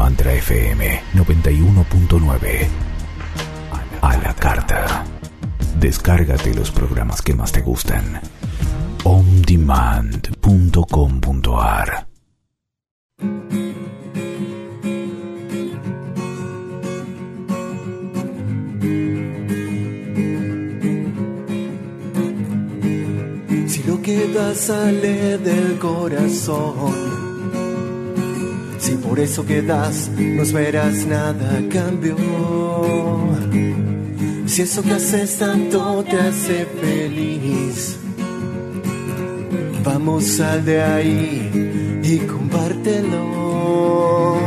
Mantra FM 91.9. A la carta. Descárgate los programas que más te gustan. ondemand.com.ar Si lo que das sale del corazón, si por eso que das no esperas nada a cambio, si eso que haces tanto te hace feliz, vamos sal de ahí y compártelo.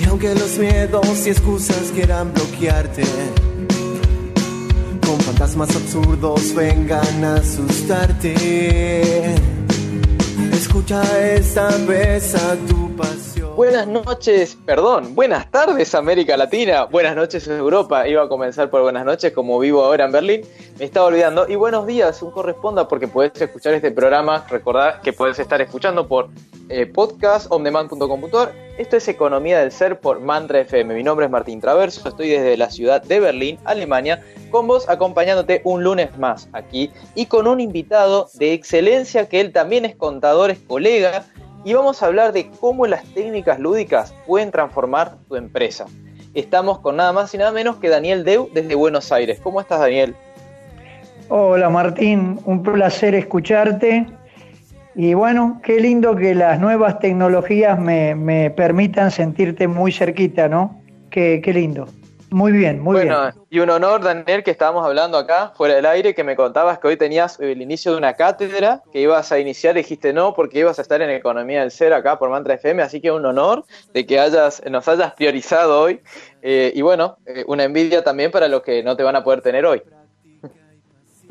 Y aunque los miedos y excusas quieran bloquearte, con fantasmas absurdos vengan a asustarte. Escucha esta vez a tu pasión. Buenas noches, perdón, buenas tardes América Latina, buenas noches Europa, iba a comenzar por buenas noches como vivo ahora en Berlín, me estaba olvidando, y buenos días, un corresponda porque podés escuchar este programa, recordad que podés estar escuchando por eh, podcast ondemand.com.ar, esto es Economía del Ser por Mantra FM, mi nombre es Martín Traverso, estoy desde la ciudad de Berlín, Alemania, con vos acompañándote un lunes más aquí y con un invitado de excelencia que él también es contador, es colega, y vamos a hablar de cómo las técnicas lúdicas pueden transformar tu empresa. Estamos con nada más y nada menos que Daniel Deu desde Buenos Aires. ¿Cómo estás, Daniel? Hola Martín, un placer escucharte. Y bueno, qué lindo que las nuevas tecnologías me, me permitan sentirte muy cerquita, ¿no? Qué, qué lindo. Muy bien, muy bueno, bien. y un honor, Daniel, que estábamos hablando acá, fuera del aire, que me contabas que hoy tenías el inicio de una cátedra, que ibas a iniciar, dijiste no, porque ibas a estar en Economía del Ser acá por Mantra FM, así que un honor de que hayas, nos hayas priorizado hoy. Eh, y bueno, eh, una envidia también para los que no te van a poder tener hoy.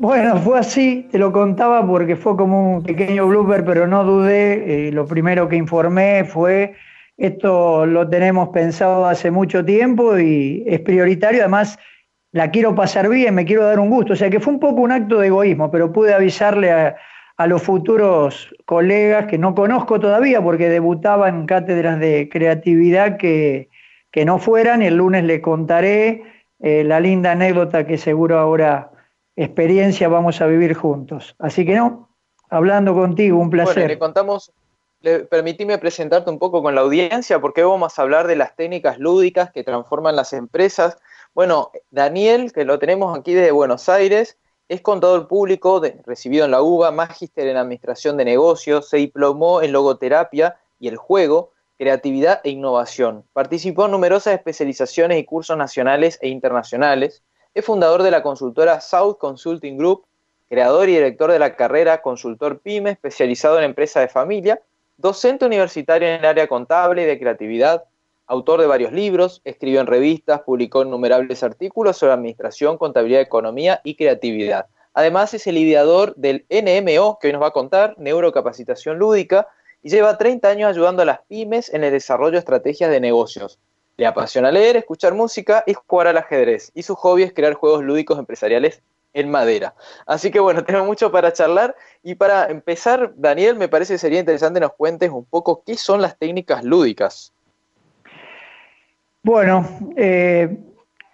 Bueno, fue así, te lo contaba porque fue como un pequeño blooper, pero no dudé. eh, lo primero que informé fue, esto lo tenemos pensado hace mucho tiempo y es prioritario, además la quiero pasar bien, me quiero dar un gusto. O sea que fue un poco un acto de egoísmo, pero pude avisarle a, a los futuros colegas que no conozco todavía porque debutaban en cátedras de creatividad que, que no fueran. El lunes le contaré eh, la linda anécdota que seguro ahora experiencia vamos a vivir juntos. Así que no, hablando contigo, un placer. Bueno, le contamos, permitime presentarte un poco con la audiencia, porque vamos a hablar de las técnicas lúdicas que transforman las empresas. Bueno, Daniel, que lo tenemos aquí desde Buenos Aires, es contador público, recibido en la UBA, magíster en administración de negocios, se diplomó en logoterapia y el juego, creatividad e innovación. Participó en numerosas especializaciones y cursos nacionales e internacionales. Es fundador de la consultora South Consulting Group, creador y director de la carrera Consultor PYME, especializado en empresa de familia, docente universitario en el área contable y de creatividad, autor de varios libros, escribió en revistas, publicó innumerables artículos sobre administración, contabilidad, economía y creatividad. Además es el ideador del NMO, que hoy nos va a contar, Neurocapacitación Lúdica, y lleva 30 años ayudando a las pymes en el desarrollo de estrategias de negocios. Le apasiona leer, escuchar música y jugar al ajedrez. Y su hobby es crear juegos lúdicos empresariales en madera. Así que bueno, tenemos mucho para charlar. Y para empezar, Daniel, me parece que sería interesante nos cuentes un poco qué son las técnicas lúdicas. Bueno, eh,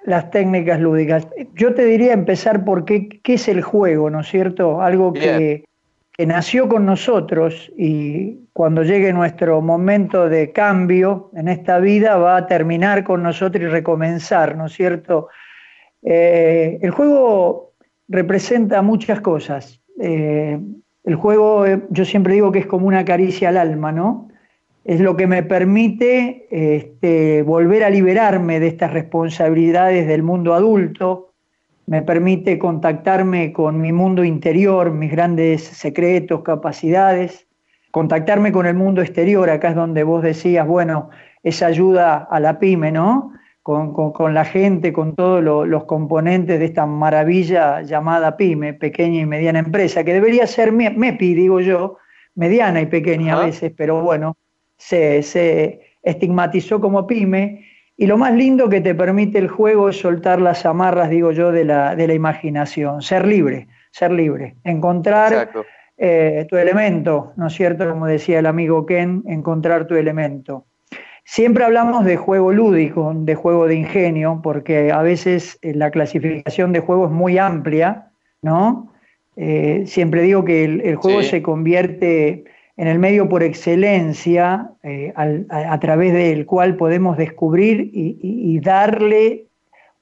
las técnicas lúdicas. Yo te diría empezar por qué, qué es el juego, ¿no es cierto? Algo que, que, nació con nosotros y cuando llegue nuestro momento de cambio en esta vida va a terminar con nosotros y recomenzar, ¿no es cierto? Eh, el juego representa muchas cosas. Eh, el juego, yo siempre digo que es como una caricia al alma, ¿no? es lo que me permite este, volver a liberarme de estas responsabilidades del mundo adulto, me permite contactarme con mi mundo interior, mis grandes secretos, capacidades, contactarme con el mundo exterior, acá es donde vos decías, bueno, esa ayuda a la pyme, ¿no? Con, la gente, con todos los componentes de esta maravilla llamada pyme, pequeña y mediana empresa, que debería ser MEPI, digo yo, mediana y pequeña a veces, pero bueno, se, se estigmatizó como pyme. Y lo más lindo que te permite el juego es soltar las amarras, digo yo, de la, de la imaginación, ser libre, ser libre, encontrar eh, tu elemento, ¿no es cierto? Como decía el amigo Ken, encontrar tu elemento. Siempre hablamos de juego lúdico, de juego de ingenio, porque a veces eh, la clasificación de juego es muy amplia, ¿no? Eh, siempre digo que el, juego se convierte en el medio por excelencia a, través del cual podemos descubrir y, darle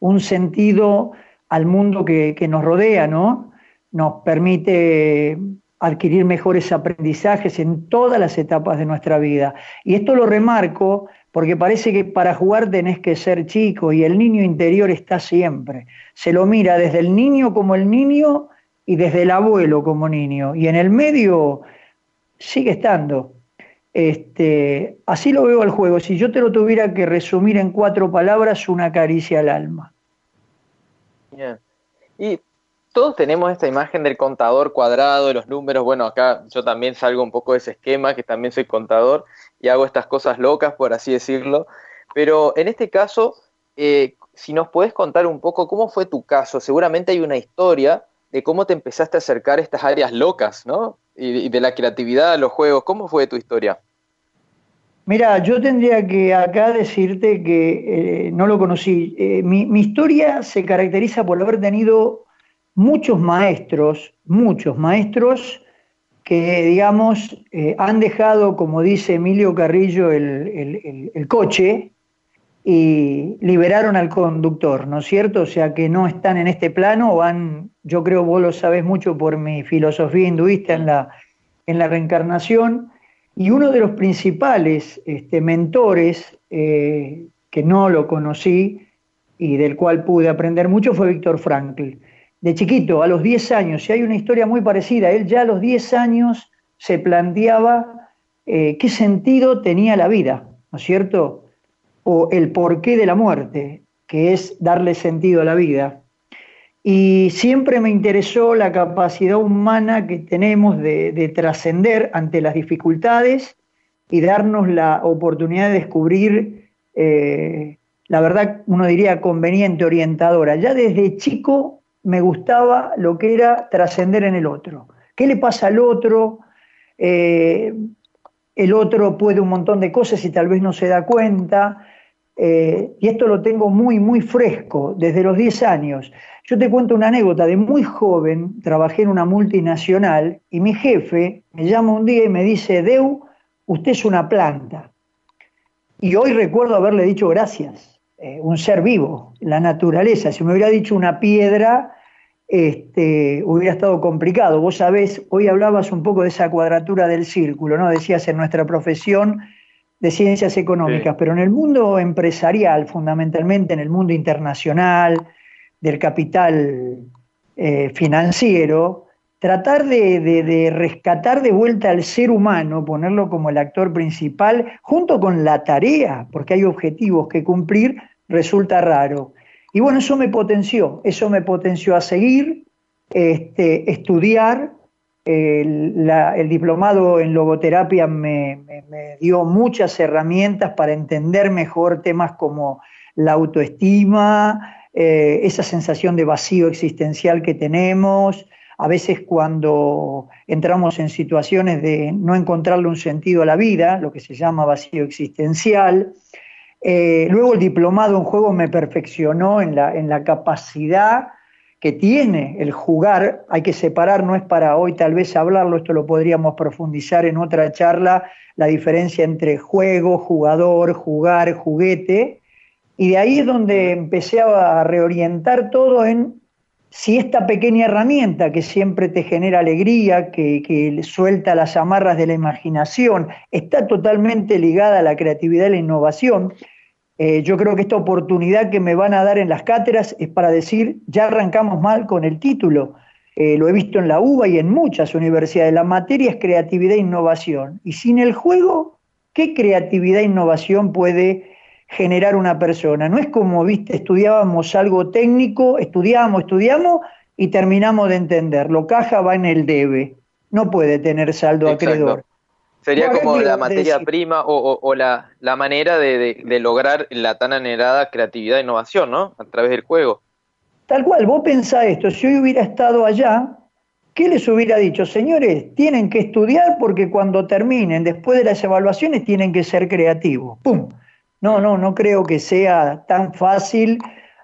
un sentido al mundo que, que, nos rodea, ¿no? Nos permite adquirir mejores aprendizajes en todas las etapas de nuestra vida. Y esto lo remarco porque parece que para jugar tenés que ser chico y el niño interior está siempre. Se lo mira desde el niño como el niño y desde el abuelo como niño. Y en el medio sigue estando. Este, así lo veo al juego. Si yo te lo tuviera que resumir en cuatro palabras, una caricia al alma. Y todos tenemos esta imagen del contador cuadrado, de los números. Bueno, acá yo también salgo un poco de ese esquema, que también soy contador y hago estas cosas locas, por así decirlo. Pero en este caso, eh, si nos puedes contar un poco cómo fue tu caso, seguramente hay una historia de cómo te empezaste a acercar a estas áreas locas, ¿no? Y, de la creatividad, los juegos. ¿Cómo fue tu historia? Mira, yo tendría que acá decirte que eh, no lo conocí. Eh, mi, historia se caracteriza por haber tenido muchos maestros, muchos maestros que, digamos, eh, han dejado, como dice Emilio Carrillo, el, coche y liberaron al conductor, ¿no es cierto? O sea, que no están en este plano, van, yo creo vos lo sabes mucho por mi filosofía hinduista en la, en la reencarnación, y uno de los principales este, mentores, eh, que no lo conocí y del cual pude aprender mucho, fue Víctor Frankl de chiquito, a los 10 años, y hay una historia muy parecida, él ya a los 10 años se planteaba eh, qué sentido tenía la vida, ¿no es cierto? O el porqué de la muerte, que es darle sentido a la vida. Y siempre me interesó la capacidad humana que tenemos de, trascender ante las dificultades y darnos la oportunidad de descubrir, eh, la verdad, uno diría conveniente, orientadora. Ya desde chico me gustaba lo que era trascender en el otro. ¿Qué le pasa al otro? Eh, el otro puede un montón de cosas y tal vez no se da cuenta. Eh, y esto lo tengo muy, muy fresco, desde los 10 años. Yo te cuento una anécdota. De muy joven trabajé en una multinacional y mi jefe me llama un día y me dice, Deu, usted es una planta. Y hoy recuerdo haberle dicho gracias eh, un ser vivo, la naturaleza. Si me hubiera dicho una piedra, este, hubiera estado complicado. Vos sabés, hoy hablabas un poco de esa cuadratura del círculo, ¿no? Decías en nuestra profesión de ciencias económicas, pero en el mundo empresarial, fundamentalmente en el mundo internacional, del capital eh, financiero, tratar de, rescatar de vuelta al ser humano, ponerlo como el actor principal, junto con la tarea, porque hay objetivos que cumplir, resulta raro. Y bueno, eso me potenció, eso me potenció a seguir, este, estudiar. El, diplomado en logoterapia me, dio muchas herramientas para entender mejor temas como la autoestima, eh, esa sensación de vacío existencial que tenemos, a veces cuando entramos en situaciones de no encontrarle un sentido a la vida, lo que se llama vacío existencial, eh, luego el diplomado en juego me perfeccionó en la, en la capacidad que tiene el jugar, hay que separar, no es para hoy tal vez hablarlo, esto lo podríamos profundizar en otra charla, la diferencia entre juego, jugador, jugar, juguete, y de ahí es donde empecé a reorientar todo en si esta pequeña herramienta que siempre te genera alegría, que, que, suelta las amarras de la imaginación, está totalmente ligada a la creatividad y la innovación, eh, yo creo que esta oportunidad que me van a dar en las cátedras es para decir, ya arrancamos mal con el título. eh, lo he visto en la UBA y en muchas universidades, la materia es creatividad e innovación. Y sin el juego, ¿qué creatividad e innovación puede generar una persona? No es como, viste, estudiábamos algo técnico, estudiamos, estudiamos y terminamos de entender. Lo caja va en el debe, no puede tener saldo acreedor. Sería como la materia prima o, la, manera de, lograr la tan anhelada creatividad e innovación, ¿no? A través del juego. Tal cual, vos pensá esto, si hoy hubiera estado allá, ¿qué les hubiera dicho? Señores, tienen que estudiar porque cuando terminen, después de las evaluaciones, tienen que ser creativos. ¡Pum! No, no, no creo que sea tan fácil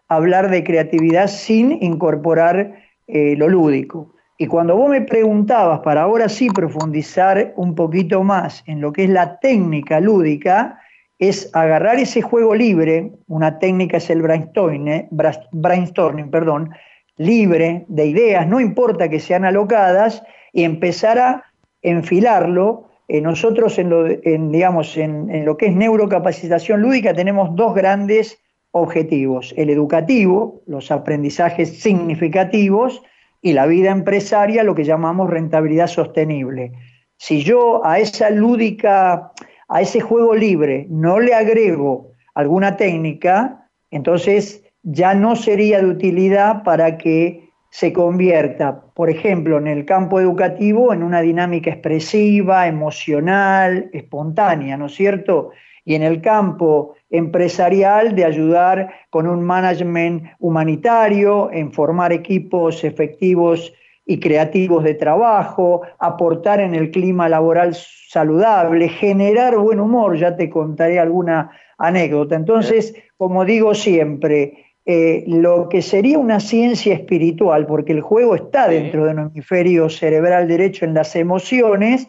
hablar de creatividad sin incorporar eh, lo lúdico. Y cuando vos me preguntabas, para ahora sí profundizar un poquito más en lo que es la técnica lúdica, es agarrar ese juego libre, una técnica es el brainstorming, eh, brainstorming perdón, libre de ideas, no importa que sean alocadas, y empezar a enfilarlo. Eh, nosotros en lo, en lo que es neurocapacitación lúdica tenemos dos grandes objetivos, el educativo, los aprendizajes significativos, y la vida empresaria, lo que llamamos rentabilidad sostenible. Si yo a esa lúdica a ese juego libre no le agrego alguna técnica, entonces ya no sería de utilidad para que se convierta, por ejemplo, en el campo educativo, en una dinámica expresiva, emocional, espontánea, ¿no es cierto? Y en el campo empresarial de ayudar con un management humanitario, en formar equipos efectivos y creativos de trabajo, aportar en el clima laboral saludable, generar buen humor, ya te contaré alguna anécdota. Entonces, como digo siempre, eh, lo que sería una ciencia espiritual, porque el juego está dentro de un hemisferio cerebral derecho en las emociones,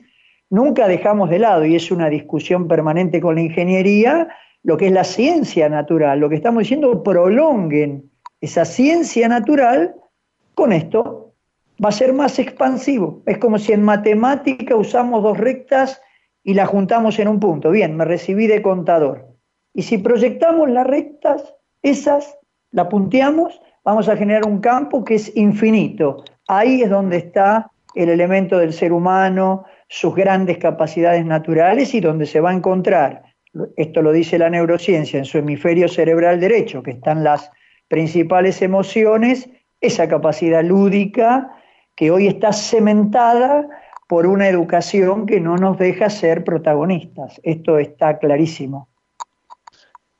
nunca dejamos de lado, y es una discusión permanente con la ingeniería, lo que es la ciencia natural. Lo que estamos diciendo, prolonguen esa ciencia natural con esto, va a ser más expansivo. Es como si en matemática usamos dos rectas y las juntamos en un punto. Bien, me recibí de contador. Y si proyectamos las rectas, esas, la punteamos, vamos a generar un campo que es infinito. Ahí es donde está el elemento del ser humano, sus grandes capacidades naturales y donde se va a encontrar, esto lo dice la neurociencia, en su hemisferio cerebral derecho, que están las principales emociones, esa capacidad lúdica, que hoy está cementada por una educación que no nos deja ser protagonistas. Esto está clarísimo.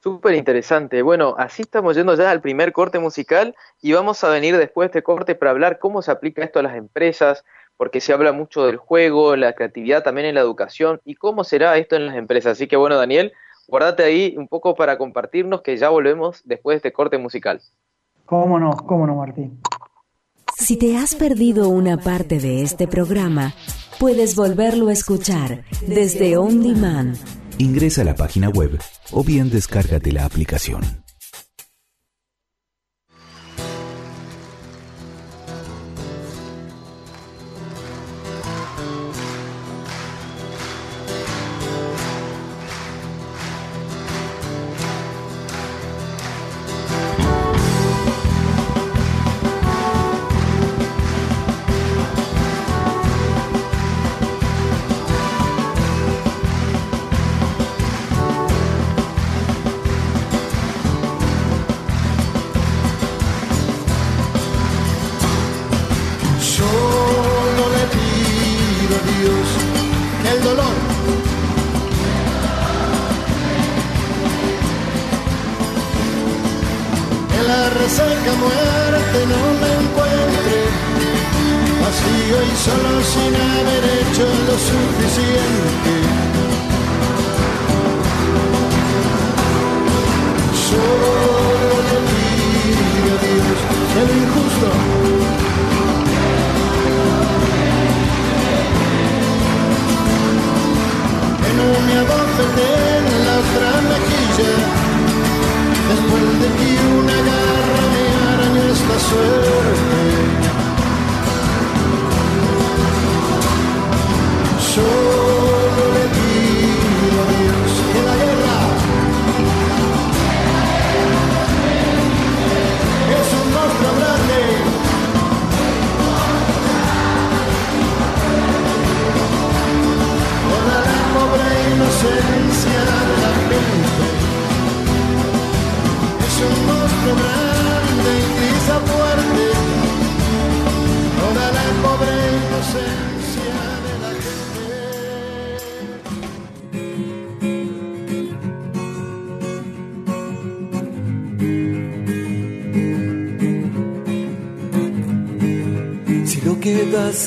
Súper interesante. Bueno, así estamos yendo ya al primer corte musical y vamos a venir después de este corte para hablar cómo se aplica esto a las empresas, porque se habla mucho del juego, la creatividad también en la educación y cómo será esto en las empresas. Así que bueno, Daniel, guárdate ahí un poco para compartirnos que ya volvemos después de este corte musical. ¿Cómo no? ¿Cómo no, Martín? Si te has perdido una parte de este programa, puedes volverlo a escuchar desde On Demand. Ingresa a la página web o bien descárgate la aplicación.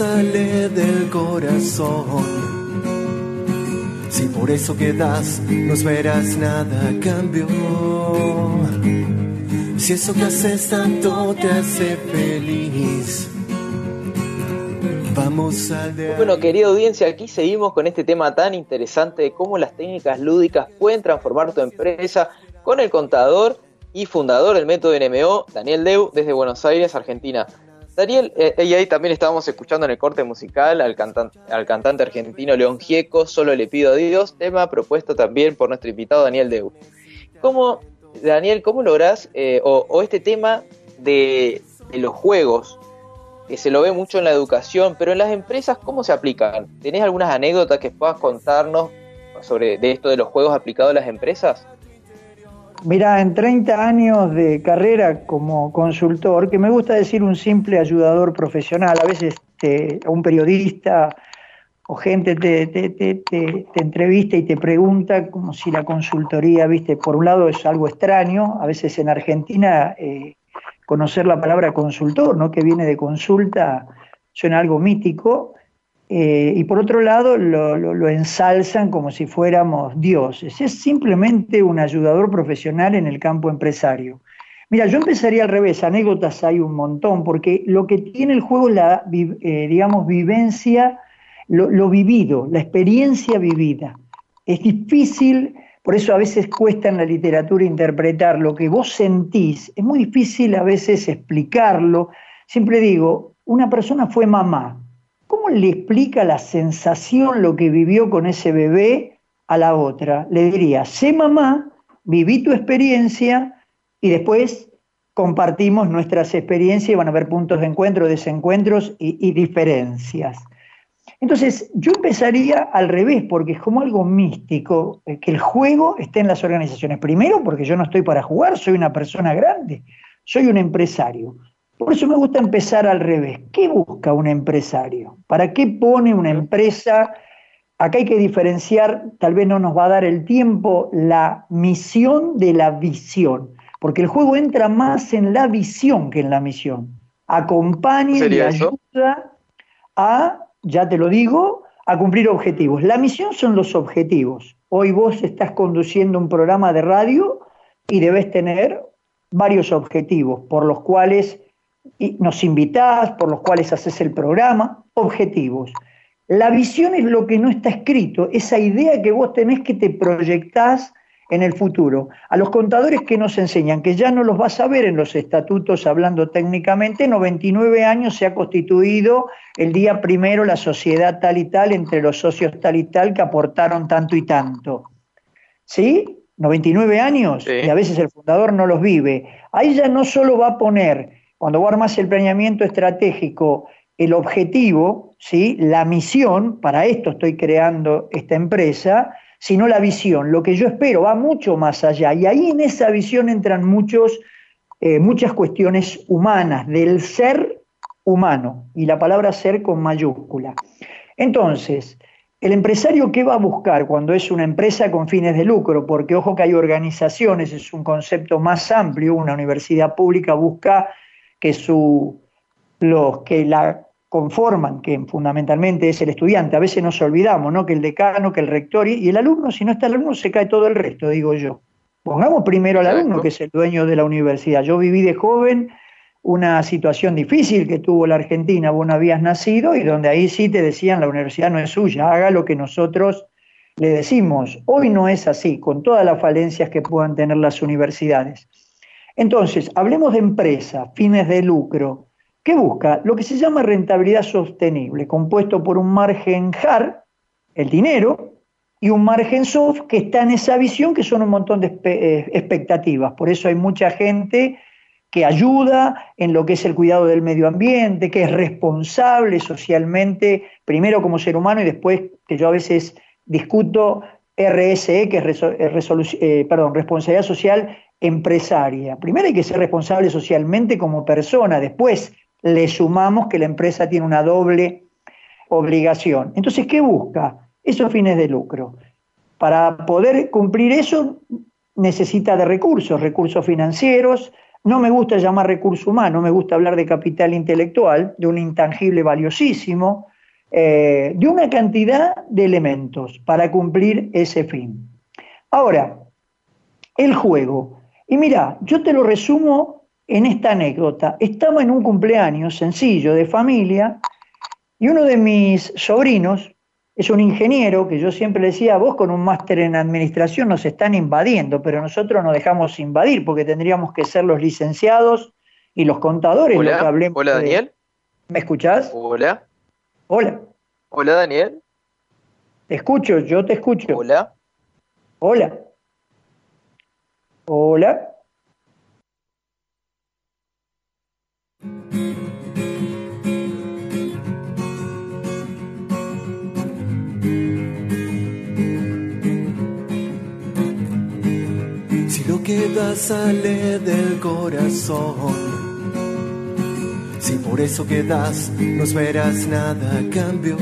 Sale del corazón. Si por eso que das no esperas nada a cambio. Si eso que haces tanto te hace feliz. Vamos al de Bueno, querida audiencia, aquí seguimos con este tema tan interesante de cómo las técnicas lúdicas pueden transformar tu empresa con el contador y fundador del método NMO, Daniel Deu, desde Buenos Aires, Argentina. Daniel, eh, y ahí también estábamos escuchando en el corte musical al, cantante, al cantante argentino León Gieco, Solo le pido a Dios, tema propuesto también por nuestro invitado Daniel Deu. ¿Cómo, Daniel, cómo lográs, eh, o, este tema de, los juegos, que se lo ve mucho en la educación, pero en las empresas, ¿cómo se aplican? ¿Tenés algunas anécdotas que puedas contarnos sobre de esto de los juegos aplicados a las empresas? Mira, en 30 años de carrera como consultor, que me gusta decir un simple ayudador profesional, a veces un periodista o gente te, te, te, entrevista y te pregunta como si la consultoría, viste, por un lado es algo extraño, a veces en Argentina eh, conocer la palabra consultor, ¿no? que viene de consulta, suena algo mítico, eh, y por otro lado lo, ensalzan como si fuéramos dioses. Es simplemente un ayudador profesional en el campo empresario. Mira, yo empezaría al revés, anécdotas hay un montón, porque lo que tiene el juego es la, eh, digamos, vivencia, lo, lo vivido, la experiencia vivida. Es difícil, por eso a veces cuesta en la literatura interpretar lo que vos sentís, es muy difícil a veces explicarlo. Siempre digo, una persona fue mamá, ¿Cómo le explica la sensación, lo que vivió con ese bebé a la otra? Le diría, sé mamá, viví tu experiencia y después compartimos nuestras experiencias y van a haber puntos de encuentro, desencuentros y, y diferencias. Entonces, yo empezaría al revés, porque es como algo místico, eh, que el juego esté en las organizaciones. Primero, porque yo no estoy para jugar, soy una persona grande, soy un empresario. Por eso me gusta empezar al revés. ¿Qué busca un empresario? ¿Para qué pone una empresa? Acá hay que diferenciar, tal vez no nos va a dar el tiempo, la misión de la visión, porque el juego entra más en la visión que en la misión. Acompaña y ayuda a, ya te lo digo, a cumplir objetivos. La misión son los objetivos. Hoy vos estás conduciendo un programa de radio y debes tener varios objetivos por los cuales y nos invitás, por los cuales haces el programa, objetivos. La visión es lo que no está escrito, esa idea que vos tenés que te proyectás en el futuro. A los contadores que nos enseñan, que ya no los vas a ver en los estatutos hablando técnicamente, 99 años se ha constituido el día primero la sociedad tal y tal entre los socios tal y tal que aportaron tanto y tanto. ¿Sí? 99 años y a veces el fundador no los vive. Ahí ya no solo va a poner cuando vos armas el planeamiento estratégico, el objetivo, ¿sí? la misión, para esto estoy creando esta empresa, sino la visión. Lo que yo espero va mucho más allá. Y ahí en esa visión entran muchos, eh, muchas cuestiones humanas, del ser humano, y la palabra ser con mayúscula. Entonces, el empresario, ¿qué va a buscar cuando es una empresa con fines de lucro? Porque ojo que hay organizaciones, es un concepto más amplio, una universidad pública busca que su, los que la conforman, que fundamentalmente es el estudiante, a veces nos olvidamos, ¿no? Que el decano, que el rector y, el alumno, si no está el alumno, se cae todo el resto, digo yo. Pongamos primero al alumno, que es el dueño de la universidad. Yo viví de joven una situación difícil que tuvo la Argentina, vos no habías nacido, y donde ahí sí te decían la universidad no es suya, haga lo que nosotros le decimos. Hoy no es así, con todas las falencias que puedan tener las universidades. Entonces, hablemos de empresa, fines de lucro. ¿Qué busca? Lo que se llama rentabilidad sostenible, compuesto por un margen hard, el dinero, y un margen soft que está en esa visión que son un montón de eh, expectativas. Por eso hay mucha gente que ayuda en lo que es el cuidado del medio ambiente, que es responsable socialmente, primero como ser humano y después, que yo a veces discuto RSE, que es eh, perdón, responsabilidad social empresaria. Primero hay que ser responsable socialmente como persona, después le sumamos que la empresa tiene una doble obligación. Entonces, ¿qué busca? Esos fines de lucro. Para poder cumplir eso necesita de recursos, recursos financieros, No me gusta llamar recurso humano, me gusta hablar de capital intelectual, de un intangible valiosísimo, eh, de una cantidad de elementos para cumplir ese fin. Ahora, el juego. Y mira, yo te lo resumo en esta anécdota. Estaba en un cumpleaños sencillo de familia y uno de mis sobrinos es un ingeniero que yo siempre le decía, vos con un máster en administración nos están invadiendo, pero nosotros nos dejamos invadir porque tendríamos que ser los licenciados y los contadores Hola, lo que hablemos. hola de- Daniel. ¿Me escuchás? Hola. Hola, Hola Daniel. te escucho, yo te escucho. Hola. Hola. Hola. Si lo que das sale del corazón, si por eso que das no esperas nada cambio,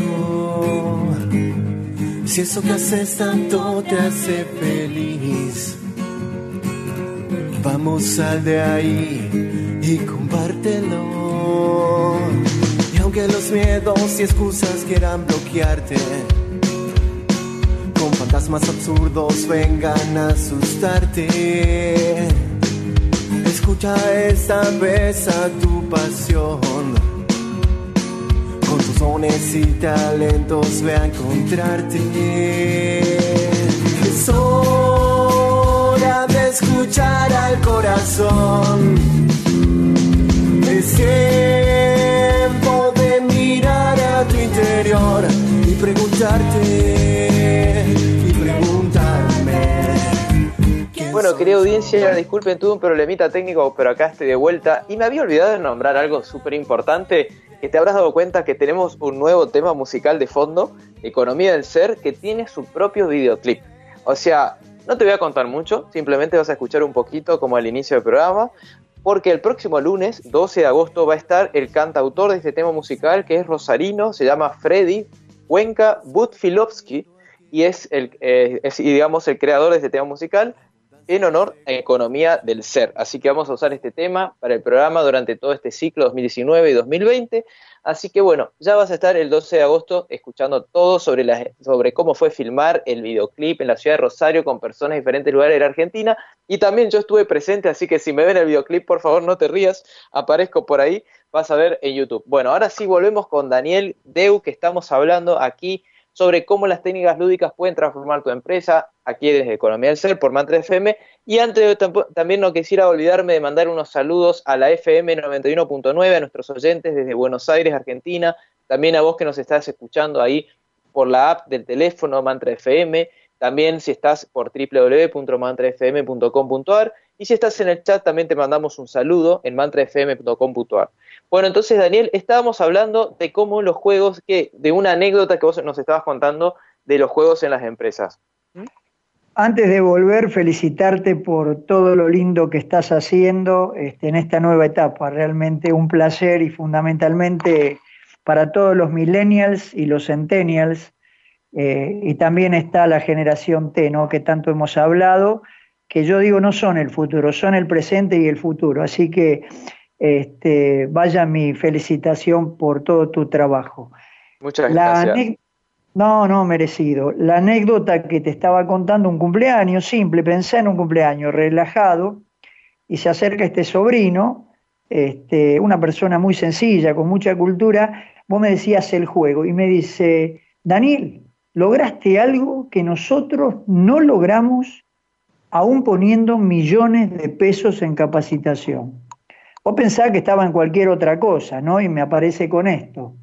si eso que haces tanto te hace feliz, vamos sal de ahí y compártelo. Y aunque los miedos y excusas quieran bloquearte, con fantasmas absurdos vengan a asustarte. Escucha esta vez a tu pasión. Con tus dones y talentos ve a encontrarte. Corazón. Es tiempo de mirar a tu interior y preguntarte y preguntarme. ¿quién Bueno, querida audiencia, disculpen, tuve un problemita técnico, pero acá estoy de vuelta. Y me había olvidado de nombrar algo súper importante, que te habrás dado cuenta que tenemos un nuevo tema musical de fondo, Economía del Ser, que tiene su propio videoclip. O sea, no te voy a contar mucho, simplemente vas a escuchar un poquito como al inicio del programa, porque el próximo lunes, 12 de agosto, va a estar el cantautor de este tema musical, que es rosarino, se llama Freddy Cuenca Butfilovsky, y es, el, eh, digamos, el creador de este tema musical en honor a Economía del Ser. Así que vamos a usar este tema para el programa durante todo este ciclo 2019 y 2020. Así que bueno, ya vas a estar el 12 de agosto escuchando todo sobre, la, sobre cómo fue filmar el videoclip en la ciudad de Rosario con personas de diferentes lugares de la Argentina. Y también yo estuve presente, así que si me ven el videoclip, por favor no te rías, aparezco por ahí, vas a ver en YouTube. Bueno, ahora sí volvemos con Daniel Deu, que estamos hablando aquí sobre cómo las técnicas lúdicas pueden transformar tu empresa, aquí desde Economía del Ser por Mantra FM. Y antes también no quisiera olvidarme de mandar unos saludos a la FM 91.9, a nuestros oyentes desde Buenos Aires, Argentina, también a vos que nos estás escuchando ahí por la app del teléfono Mantra FM, también si estás por www.mantrafm.com.ar y si estás en el chat también te mandamos un saludo en mantrafm.com.ar. Bueno, entonces Daniel, estábamos hablando de cómo los juegos, que de una anécdota que vos nos estabas contando de los juegos en las empresas. Antes de volver, felicitarte por todo lo lindo que estás haciendo este, en esta nueva etapa. Realmente un placer y fundamentalmente para todos los millennials y los centennials. Eh, y también está la generación T, ¿no? que tanto hemos hablado, que yo digo no son el futuro, son el presente y el futuro. Así que este, vaya mi felicitación por todo tu trabajo. Muchas La gracias. No, no, merecido. La anécdota que te estaba contando, un cumpleaños simple, pensé en un cumpleaños relajado y se acerca este sobrino, este, una persona muy sencilla, con mucha cultura, vos me decías el juego y me dice, Daniel, lograste algo que nosotros no logramos aún poniendo millones de pesos en capacitación. Vos pensás que estaba en cualquier otra cosa, ¿no? Y me aparece con esto.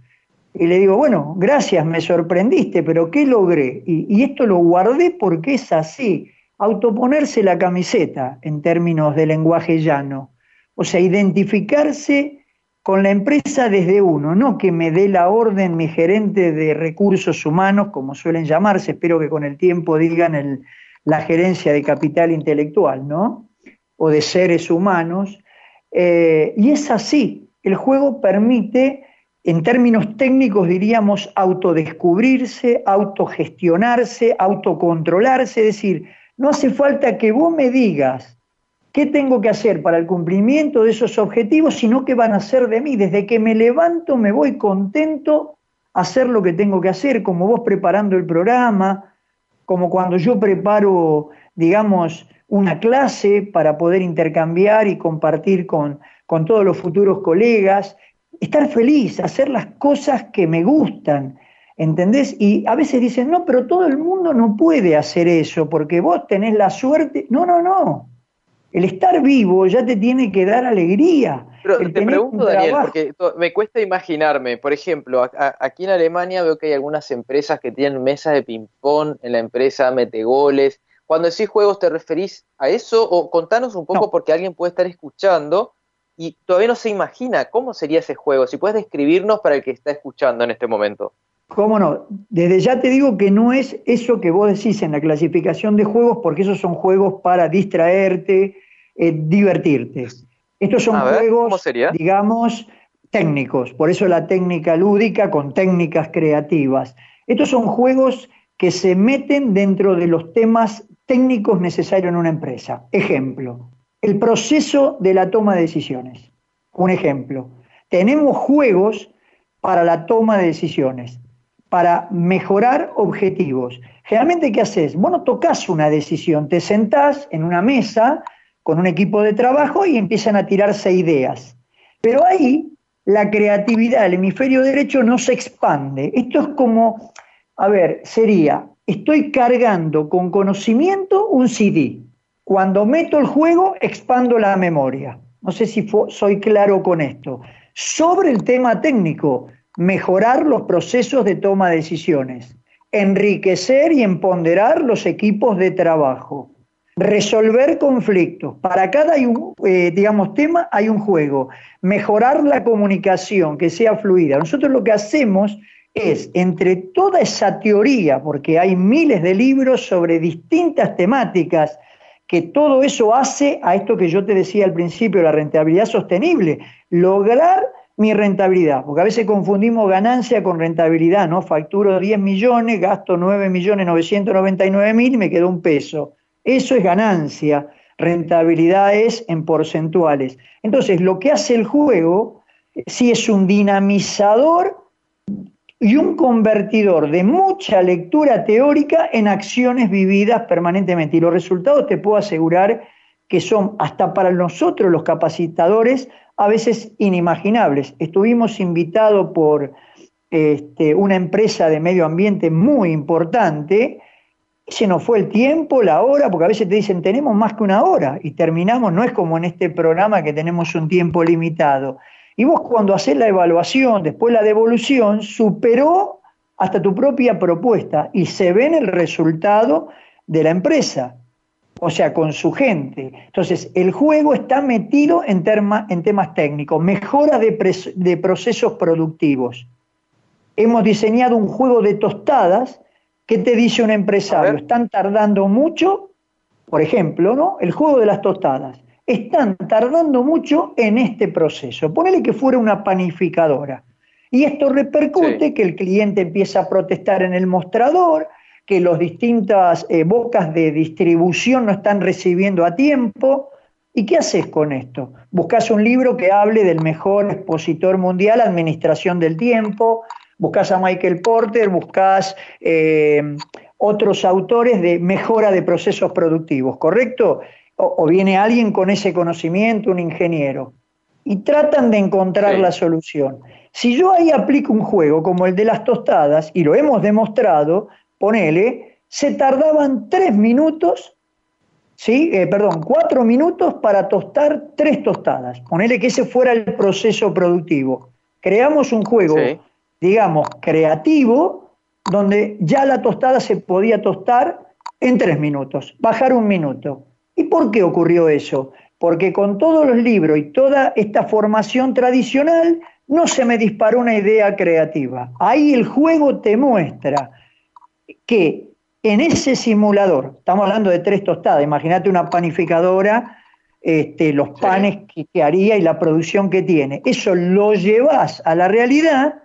Y le digo, bueno, gracias, me sorprendiste, pero ¿qué logré? Y, esto lo guardé porque es así, autoponerse la camiseta en términos de lenguaje llano. O sea, identificarse con la empresa desde uno, no que me dé la orden mi gerente de recursos humanos, como suelen llamarse, espero que con el tiempo digan el, la gerencia de capital intelectual, ¿no? O de seres humanos. Eh, y es así, el juego permite en términos técnicos diríamos autodescubrirse, autogestionarse, autocontrolarse, es decir, no hace falta que vos me digas qué tengo que hacer para el cumplimiento de esos objetivos, sino qué van a hacer de mí. Desde que me levanto me voy contento a hacer lo que tengo que hacer, como vos preparando el programa, como cuando yo preparo, digamos, una clase para poder intercambiar y compartir con, con todos los futuros colegas, estar feliz, hacer las cosas que me gustan, ¿entendés? Y a veces dicen, no, pero todo el mundo no puede hacer eso, porque vos tenés la suerte. No, no, no. El estar vivo ya te tiene que dar alegría. Pero te pregunto, Daniel, porque me cuesta imaginarme, por ejemplo, aquí en Alemania veo que hay algunas empresas que tienen mesas de ping-pong en la empresa, mete goles. Cuando decís juegos, ¿te referís a eso? O contanos un poco, porque alguien puede estar escuchando y todavía no se imagina cómo sería ese juego. Si puedes describirnos para el que está escuchando en este momento. ¿Cómo no? Desde ya te digo que no es eso que vos decís en la clasificación de juegos, porque esos son juegos para distraerte, eh, divertirte. Estos son juegos, digamos, técnicos, por eso la técnica lúdica con técnicas creativas. Estos son juegos que se meten dentro de los temas técnicos necesarios en una empresa. Ejemplo, el proceso de la toma de decisiones. Un ejemplo, tenemos juegos para la toma de decisiones, para mejorar objetivos. Generalmente, ¿qué haces? Vos no tocas una decisión, te sentás en una mesa con un equipo de trabajo y empiezan a tirarse ideas. Pero ahí la creatividad del hemisferio derecho no se expande. Esto es como, a ver, sería, estoy cargando con conocimiento un CD. Cuando meto el juego, expando la memoria. No sé si soy claro con esto. Sobre el tema técnico, mejorar los procesos de toma de decisiones, enriquecer y empoderar los equipos de trabajo, resolver conflictos. Para cada eh, digamos, tema hay un juego. Mejorar la comunicación, que sea fluida. Nosotros lo que hacemos es, entre toda esa teoría, porque hay miles de libros sobre distintas temáticas, que todo eso hace a esto que yo te decía al principio, la rentabilidad sostenible, lograr mi rentabilidad, porque a veces confundimos ganancia con rentabilidad, ¿no? Facturo 10 millones, gasto 9 millones 999 mil y me quedó un peso. Eso es ganancia, rentabilidad es en porcentuales. Entonces, lo que hace el juego, sí es un dinamizador y un convertidor de mucha lectura teórica en acciones vividas permanentemente. Y los resultados te puedo asegurar que son hasta para nosotros los capacitadores a veces inimaginables. Estuvimos invitados por este, una empresa de medio ambiente muy importante, se nos fue el tiempo, la hora, porque a veces te dicen tenemos más que una hora y terminamos, no es como en este programa que tenemos un tiempo limitado. Y vos cuando haces la evaluación, después la devolución, superó hasta tu propia propuesta y se ve en el resultado de la empresa, o sea, con su gente. Entonces, el juego está metido en, en temas técnicos, mejora de, de procesos productivos. Hemos diseñado un juego de tostadas. ¿Qué te dice un empresario? Están tardando mucho, por ejemplo, ¿no? El juego de las tostadas están tardando mucho en este proceso. Ponele que fuera una panificadora. Y esto repercute que el cliente empieza a protestar en el mostrador, que las distintas eh, bocas de distribución no están recibiendo a tiempo. ¿Y qué haces con esto? Buscas un libro que hable del mejor expositor mundial, Administración del Tiempo, buscas a Michael Porter, buscas eh, otros autores de mejora de procesos productivos, ¿correcto? O, viene alguien con ese conocimiento, un ingeniero, y tratan de encontrar la solución. Si yo ahí aplico un juego como el de las tostadas, y lo hemos demostrado, ponele, se tardaban tres minutos, ¿sí? Eh, perdón, cuatro minutos para tostar tres tostadas. Ponele que ese fuera el proceso productivo. Creamos un juego, digamos, creativo, donde ya la tostada se podía tostar en tres minutos, bajar un minuto. ¿Y por qué ocurrió eso? Porque con todos los libros y toda esta formación tradicional no se me disparó una idea creativa. Ahí el juego te muestra que en ese simulador, estamos hablando de tres tostadas, imagínate una panificadora, este, los panes que, que, haría y la producción que tiene. Eso lo llevas a la realidad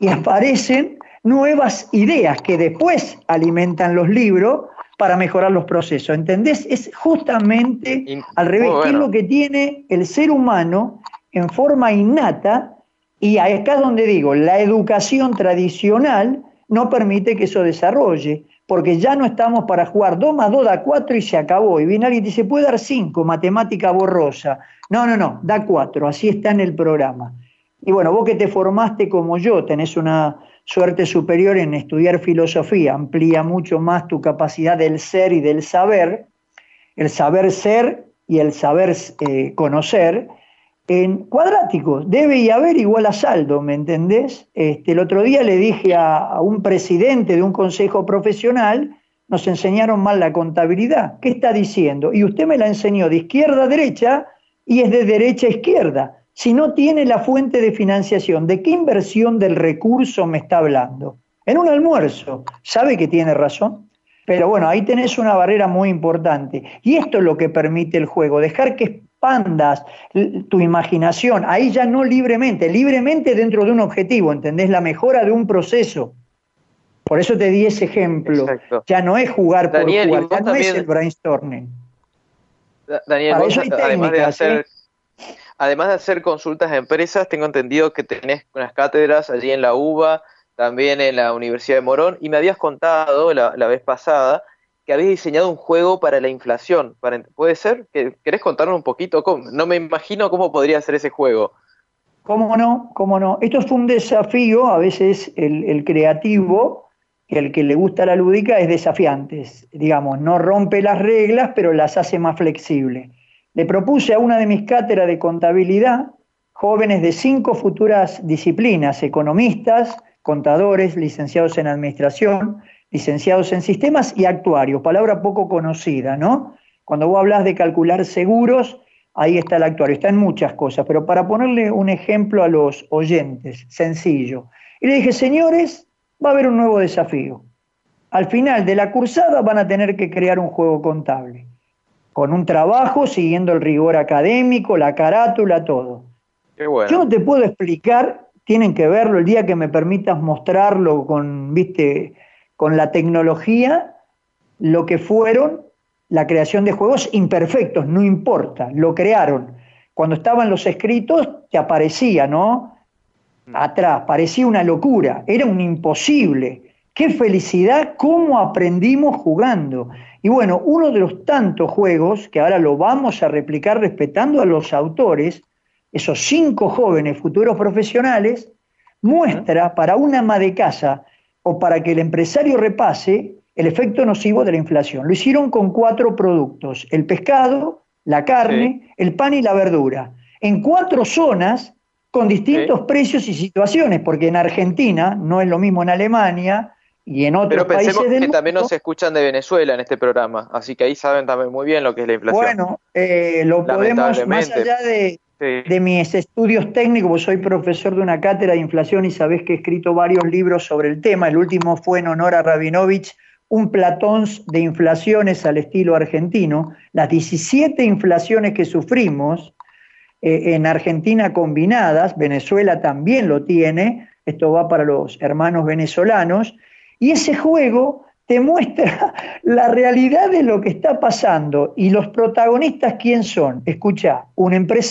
y aparecen nuevas ideas que después alimentan los libros para mejorar los procesos. ¿Entendés? Es justamente al revés, ¿Qué es lo que tiene el ser humano en forma innata, y acá es donde digo, la educación tradicional no permite que eso desarrolle, porque ya no estamos para jugar 2 más 2 da 4 y se acabó. Y viene alguien y dice, puede dar 5, matemática borrosa. No, no, no, da 4, así está en el programa. Y bueno, vos que te formaste como yo, tenés una suerte superior en estudiar filosofía, amplía mucho más tu capacidad del ser y del saber, el saber ser y el saber eh, conocer, en cuadráticos, debe y haber igual a saldo, ¿me entendés? Este, el otro día le dije a, un presidente de un consejo profesional, nos enseñaron mal la contabilidad. ¿Qué está diciendo? Y usted me la enseñó de izquierda a derecha y es de derecha a izquierda. Si no tiene la fuente de financiación, ¿de qué inversión del recurso me está hablando? En un almuerzo. ¿Sabe que tiene razón? Pero bueno, ahí tenés una barrera muy importante. Y esto es lo que permite el juego, dejar que expandas tu imaginación, ahí ya no libremente, libremente dentro de un objetivo, ¿entendés? La mejora de un proceso. Por eso te di ese ejemplo. Ya no es jugar por jugar, ya no es el brainstorming. Daniel, además de hacer... ¿eh? Además de hacer consultas a empresas, tengo entendido que tenés unas cátedras allí en la UBA, también en la Universidad de Morón, y me habías contado la, vez pasada que habéis diseñado un juego para la inflación. ¿Puede ser? ¿Querés contarnos un poquito? No me imagino cómo podría ser ese juego. ¿Cómo no? ¿Cómo no? Esto fue un desafío, a veces el, el creativo, el que le gusta la lúdica, es desafiante. Digamos, no rompe las reglas, pero las hace más flexibles. Le propuse a una de mis cátedras de contabilidad jóvenes de cinco futuras disciplinas, economistas, contadores, licenciados en administración, licenciados en sistemas y actuarios, palabra poco conocida, ¿no? Cuando vos hablas de calcular seguros, ahí está el actuario, está en muchas cosas, pero para ponerle un ejemplo a los oyentes, sencillo. Y le dije, señores, va a haber un nuevo desafío. Al final de la cursada van a tener que crear un juego contable, con un trabajo siguiendo el rigor académico, la carátula, todo. Yo no te puedo explicar, tienen que verlo el día que me permitas mostrarlo con, viste, con la tecnología lo que fueron la creación de juegos imperfectos, no importa, lo crearon. Cuando estaban los escritos, te aparecía, ¿no? Mm. Atrás, parecía una locura, era un imposible. Qué felicidad, cómo aprendimos jugando. Y bueno, uno de los tantos juegos, que ahora lo vamos a replicar respetando a los autores, esos cinco jóvenes futuros profesionales, muestra para una ama de casa o para que el empresario repase el efecto nocivo de la inflación. Lo hicieron con cuatro productos, el pescado, la carne, el pan y la verdura, en cuatro zonas con distintos precios y situaciones, porque en Argentina no es lo mismo en Alemania y en otros Pero países del que también nos escuchan de Venezuela en este programa, así que ahí saben también muy bien lo que es la inflación. Bueno, eh, lo podemos, más allá de, de mis estudios técnicos, soy profesor de una cátedra de inflación y sabés que he escrito varios libros sobre el tema. El último fue en honor a Rabinovich, un platón de inflaciones al estilo argentino. Las 17 inflaciones que sufrimos eh, en Argentina combinadas, Venezuela también lo tiene, esto va para los hermanos venezolanos, y ese juego te muestra la realidad de lo que está pasando y los protagonistas quién son. Escucha,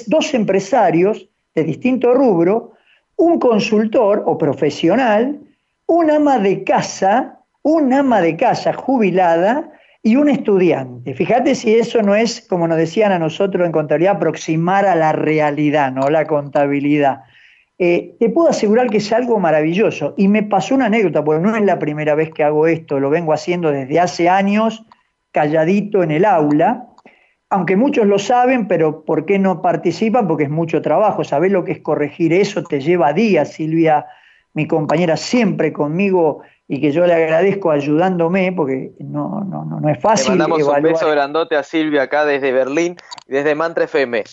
dos empresarios de distinto rubro, un consultor o profesional, un ama de casa, un ama de casa jubilada y un estudiante. Fíjate si eso no es, como nos decían a nosotros en contabilidad, aproximar a la realidad, no la contabilidad. Eh, te puedo asegurar que es algo maravilloso. Y me pasó una anécdota, porque no es la primera vez que hago esto, lo vengo haciendo desde hace años, calladito en el aula. Aunque muchos lo saben, pero ¿por qué no participan? Porque es mucho trabajo. ¿Sabés lo que es corregir eso? Te lleva días, Silvia, mi compañera, siempre conmigo y que yo le agradezco ayudándome, porque no, no, no, es fácil. Le mandamos un beso grandote a Silvia acá desde Berlín, desde Mantra FM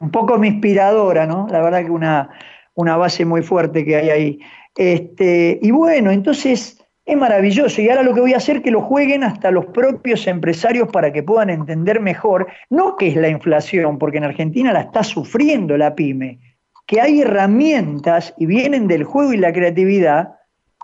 un poco mi inspiradora, ¿no? La verdad que una, una base muy fuerte que hay ahí. Este, y bueno, entonces es maravilloso. Y ahora lo que voy a hacer es que lo jueguen hasta los propios empresarios para que puedan entender mejor, no qué es la inflación, porque en Argentina la está sufriendo la pyme, que hay herramientas y vienen del juego y la creatividad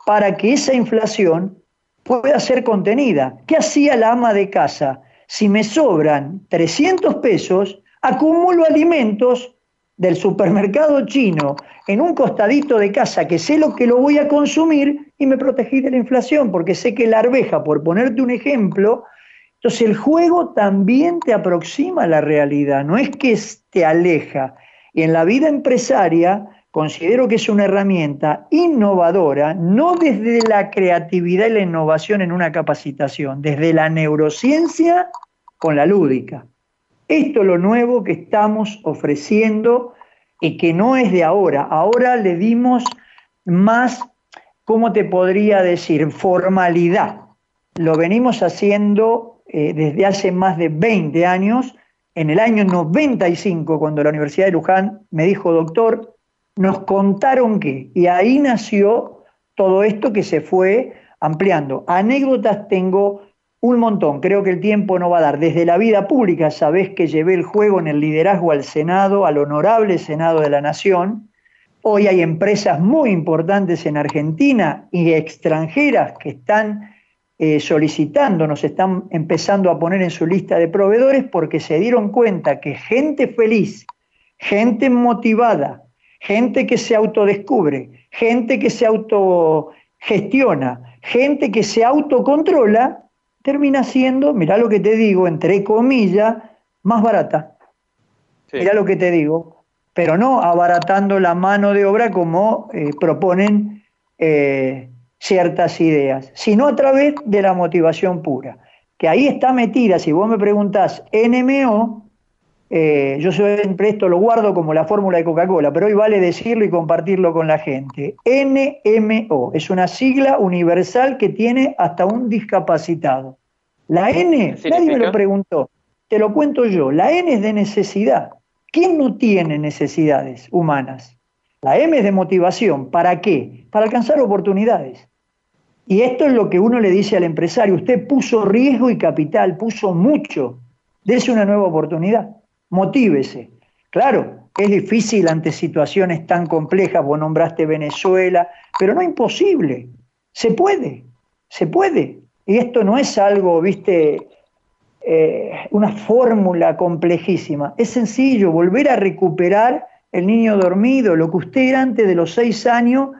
para que esa inflación pueda ser contenida. ¿Qué hacía la ama de casa? Si me sobran 300 pesos, acumulo alimentos del supermercado chino en un costadito de casa que sé lo que lo voy a consumir y me protegí de la inflación, porque sé que la arveja, por ponerte un ejemplo, entonces el juego también te aproxima a la realidad, no es que te aleja. Y en la vida empresaria considero que es una herramienta innovadora, no desde la creatividad y la innovación en una capacitación, desde la neurociencia con la lúdica. Esto es lo nuevo que estamos ofreciendo y que no es de ahora. Ahora le dimos más, ¿cómo te podría decir? Formalidad. Lo venimos haciendo eh, desde hace más de 20 años. En el año 95, cuando la Universidad de Luján me dijo, doctor, nos contaron que, y ahí nació todo esto que se fue ampliando. Anécdotas tengo un montón, creo que el tiempo no va a dar. Desde la vida pública, sabés que llevé el juego en el liderazgo al Senado, al honorable Senado de la Nación. Hoy hay empresas muy importantes en Argentina y extranjeras que están eh, solicitando, nos están empezando a poner en su lista de proveedores porque se dieron cuenta que gente feliz, gente motivada, gente que se autodescubre, gente que se autogestiona, gente que se autocontrola, termina siendo, mirá lo que te digo, entre comillas, más barata. Mirá lo que te digo, pero no abaratando la mano de obra como eh, proponen eh, ciertas ideas, sino a través de la motivación pura. Que ahí está metida, si vos me preguntás NMO, eh, yo siempre esto lo guardo como la fórmula de Coca-Cola, pero hoy vale decirlo y compartirlo con la gente. NMO es una sigla universal que tiene hasta un discapacitado. La N, nadie me lo preguntó, te lo cuento yo, la N es de necesidad. ¿Quién no tiene necesidades humanas? La M es de motivación. ¿Para qué? Para alcanzar oportunidades. Y esto es lo que uno le dice al empresario. Usted puso riesgo y capital, puso mucho. Dese una nueva oportunidad motívese. Claro, es difícil ante situaciones tan complejas, vos nombraste Venezuela, pero no imposible, se puede, se puede. Y esto no es algo, viste, eh, una fórmula complejísima, es sencillo, volver a recuperar el niño dormido, lo que usted era antes de los seis años,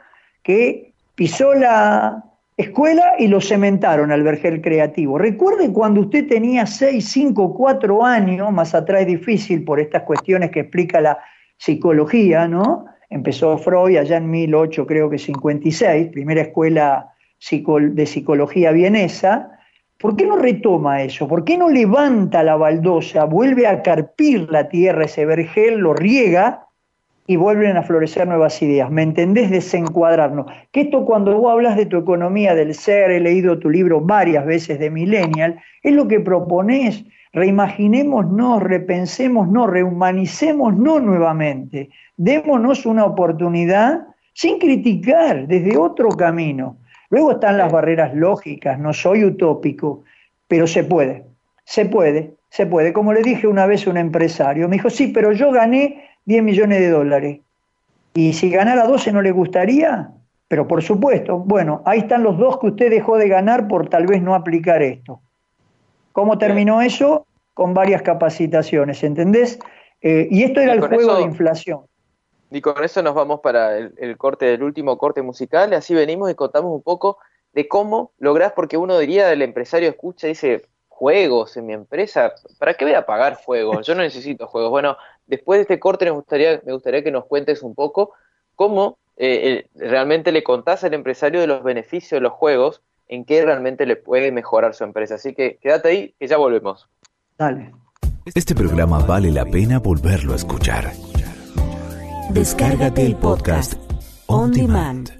que pisó la, escuela y lo cementaron al vergel creativo. Recuerde cuando usted tenía 6, 5, 4 años, más atrás difícil por estas cuestiones que explica la psicología, ¿no? Empezó Freud allá en 1800, creo que 56, primera escuela de psicología vienesa. ¿Por qué no retoma eso? ¿Por qué no levanta la baldosa, vuelve a carpir la tierra, ese vergel, lo riega y vuelven a florecer nuevas ideas. ¿Me entendés? Desencuadrarnos. Que esto cuando vos hablas de tu economía del ser, he leído tu libro varias veces de Millennial, es lo que proponés. Reimaginémonos, repensémonos, rehumanicémonos nuevamente. Démonos una oportunidad sin criticar, desde otro camino. Luego están las barreras lógicas, no soy utópico, pero se puede, se puede, se puede. Como le dije una vez a un empresario, me dijo, sí, pero yo gané 10 millones de dólares. Y si ganara 12 no le gustaría, pero por supuesto, bueno, ahí están los dos que usted dejó de ganar por tal vez no aplicar esto. ¿Cómo terminó eso? Con varias capacitaciones, ¿entendés? Eh, y esto era el juego de inflación. Y con eso nos vamos para el, el, corte del último corte musical, y así venimos y contamos un poco de cómo lográs, porque uno diría, el empresario escucha y dice, juegos en mi empresa, ¿para qué voy a pagar juegos? Yo no necesito juegos. Bueno, después de este corte me gustaría, me gustaría que nos cuentes un poco cómo eh, realmente le contás al empresario de los beneficios de los juegos, en qué realmente le puede mejorar su empresa. Así que quédate ahí, que ya volvemos. Dale. Este programa vale la pena volverlo a escuchar. Descárgate el podcast On Demand.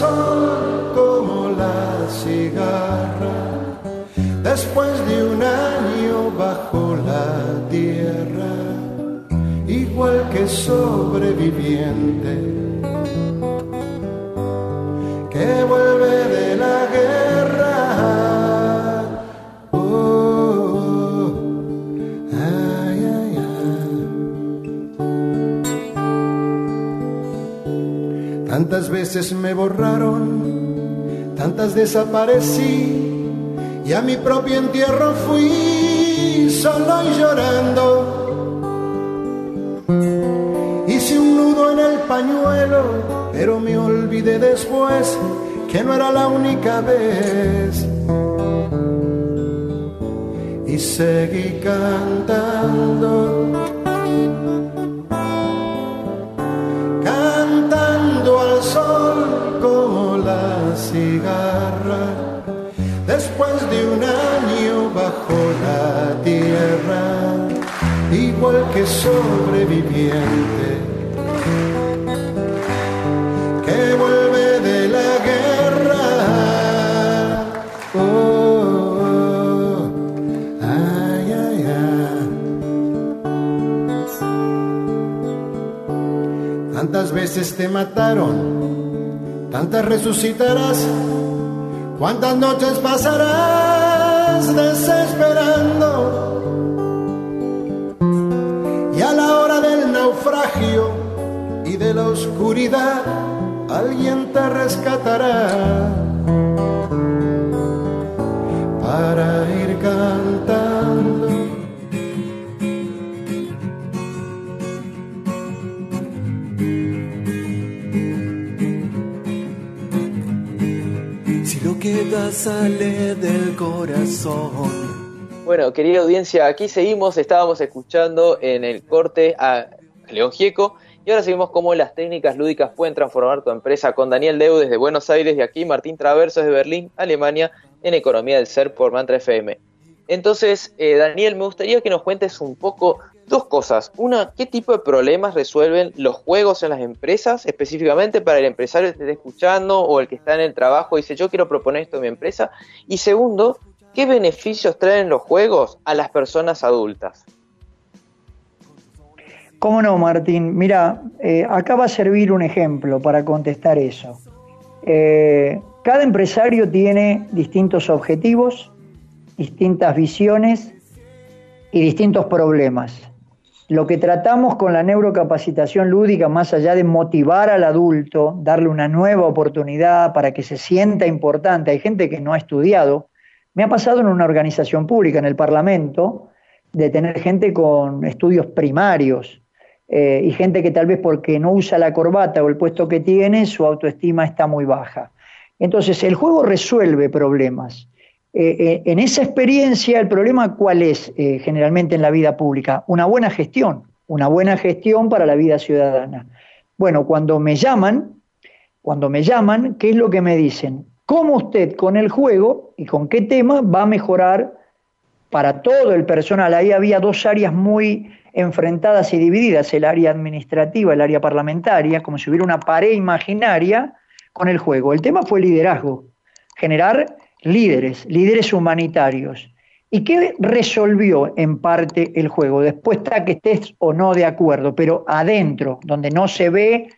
sol como la cigarra, después de un año bajo la tierra, igual que sobreviviente que vuelve Tantas veces me borraron, tantas desaparecí y a mi propio entierro fui solo y llorando. Hice un nudo en el pañuelo, pero me olvidé después que no era la única vez. Y seguí cantando, de un año bajo la tierra, igual que sobreviviente que vuelve de la guerra. Oh, ay, ay, ay. Tantas veces te mataron, tantas resucitarás, cuántas noches pasarás desesperando. Y a la hora del naufragio y de la oscuridad, alguien te rescatará para ir cantando. Sale del corazón. Bueno, querida audiencia, aquí seguimos, estábamos escuchando en el corte a León Gieco y ahora seguimos cómo las técnicas lúdicas pueden transformar tu empresa con Daniel Deu desde Buenos Aires y aquí Martín Traverso desde Berlín, Alemania, en Economía del Ser por Mantra FM. Entonces, eh, Daniel, me gustaría que nos cuentes un poco dos cosas. Una, ¿qué tipo de problemas resuelven los juegos en las empresas, específicamente para el empresario que esté escuchando o el que está en el trabajo y dice yo quiero proponer esto en mi empresa? Y segundo, ¿qué beneficios traen los juegos a las personas adultas? ¿Cómo no, Martín? Mira, eh, acá va a servir un ejemplo para contestar eso. Eh, cada empresario tiene distintos objetivos, distintas visiones y distintos problemas. Lo que tratamos con la neurocapacitación lúdica, más allá de motivar al adulto, darle una nueva oportunidad para que se sienta importante, hay gente que no ha estudiado, me ha pasado en una organización pública, en el Parlamento, de tener gente con estudios primarios, eh, y gente que tal vez porque no usa la corbata o el puesto que tiene, su autoestima está muy baja. Entonces, el juego resuelve problemas. Eh, eh, en esa experiencia, el problema cuál es generalmente en la vida pública? Una buena gestión, una buena gestión para la vida ciudadana. Bueno, cuando me llaman, cuando me llaman, ¿qué es lo que me dicen? ¿Cómo usted con el juego y con qué tema va a mejorar para todo el personal? Ahí había dos áreas muy enfrentadas y divididas, el área administrativa, el área parlamentaria, como si hubiera una pared imaginaria con el juego. El tema fue liderazgo, generar líderes, líderes humanitarios. ¿Y qué resolvió en parte el juego? Después está que estés o no de acuerdo, pero adentro, donde no se ve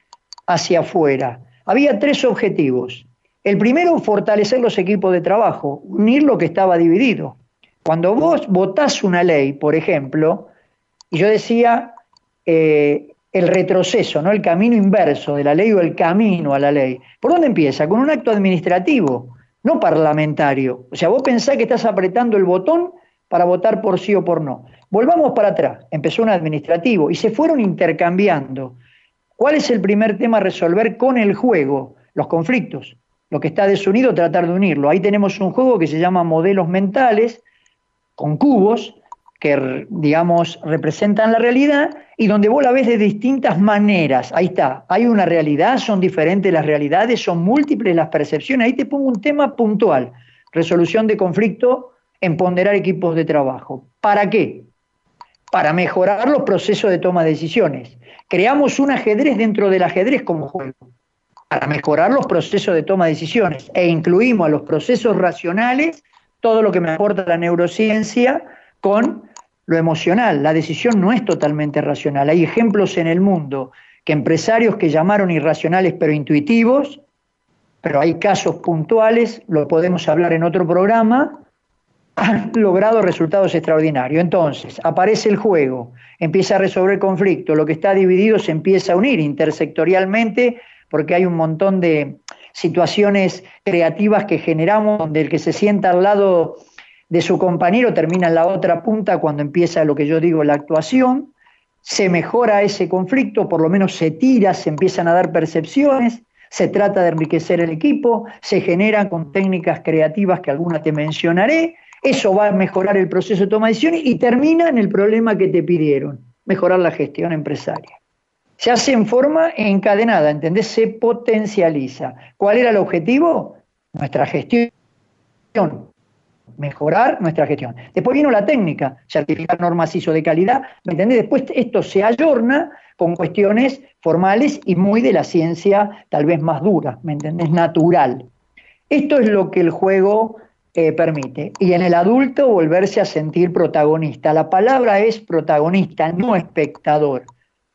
hacia afuera. Había tres objetivos. El primero, fortalecer los equipos de trabajo, unir lo que estaba dividido. Cuando vos votás una ley, por ejemplo, y yo decía eh, el retroceso, ¿no? el camino inverso de la ley o el camino a la ley. ¿Por dónde empieza? Con un acto administrativo, no parlamentario. O sea, vos pensás que estás apretando el botón para votar por sí o por no. Volvamos para atrás. Empezó un administrativo y se fueron intercambiando. ¿Cuál es el primer tema a resolver con el juego? Los conflictos. Lo que está desunido, tratar de unirlo. Ahí tenemos un juego que se llama modelos mentales, con cubos, que, digamos, representan la realidad y donde vos la ves de distintas maneras. Ahí está, hay una realidad, son diferentes las realidades, son múltiples las percepciones. Ahí te pongo un tema puntual, resolución de conflicto en ponderar equipos de trabajo. ¿Para qué? Para mejorar los procesos de toma de decisiones. Creamos un ajedrez dentro del ajedrez como juego, para mejorar los procesos de toma de decisiones e incluimos a los procesos racionales todo lo que me aporta la neurociencia con lo emocional. La decisión no es totalmente racional. Hay ejemplos en el mundo que empresarios que llamaron irracionales pero intuitivos, pero hay casos puntuales, lo podemos hablar en otro programa, han logrado resultados extraordinarios. Entonces, aparece el juego, empieza a resolver conflicto, lo que está dividido se empieza a unir intersectorialmente porque hay un montón de situaciones creativas que generamos donde el que se sienta al lado de su compañero termina en la otra punta cuando empieza lo que yo digo, la actuación, se mejora ese conflicto, por lo menos se tira, se empiezan a dar percepciones, se trata de enriquecer el equipo, se generan con técnicas creativas que algunas te mencionaré, eso va a mejorar el proceso de toma de decisiones y termina en el problema que te pidieron, mejorar la gestión empresaria. Se hace en forma encadenada, ¿entendés? Se potencializa. ¿Cuál era el objetivo? Nuestra gestión mejorar nuestra gestión. Después vino la técnica, certificar normas ISO de calidad, ¿me entendés? Después esto se ayorna con cuestiones formales y muy de la ciencia tal vez más dura, ¿me entendés? Natural. Esto es lo que el juego eh, permite. Y en el adulto volverse a sentir protagonista. La palabra es protagonista, no espectador.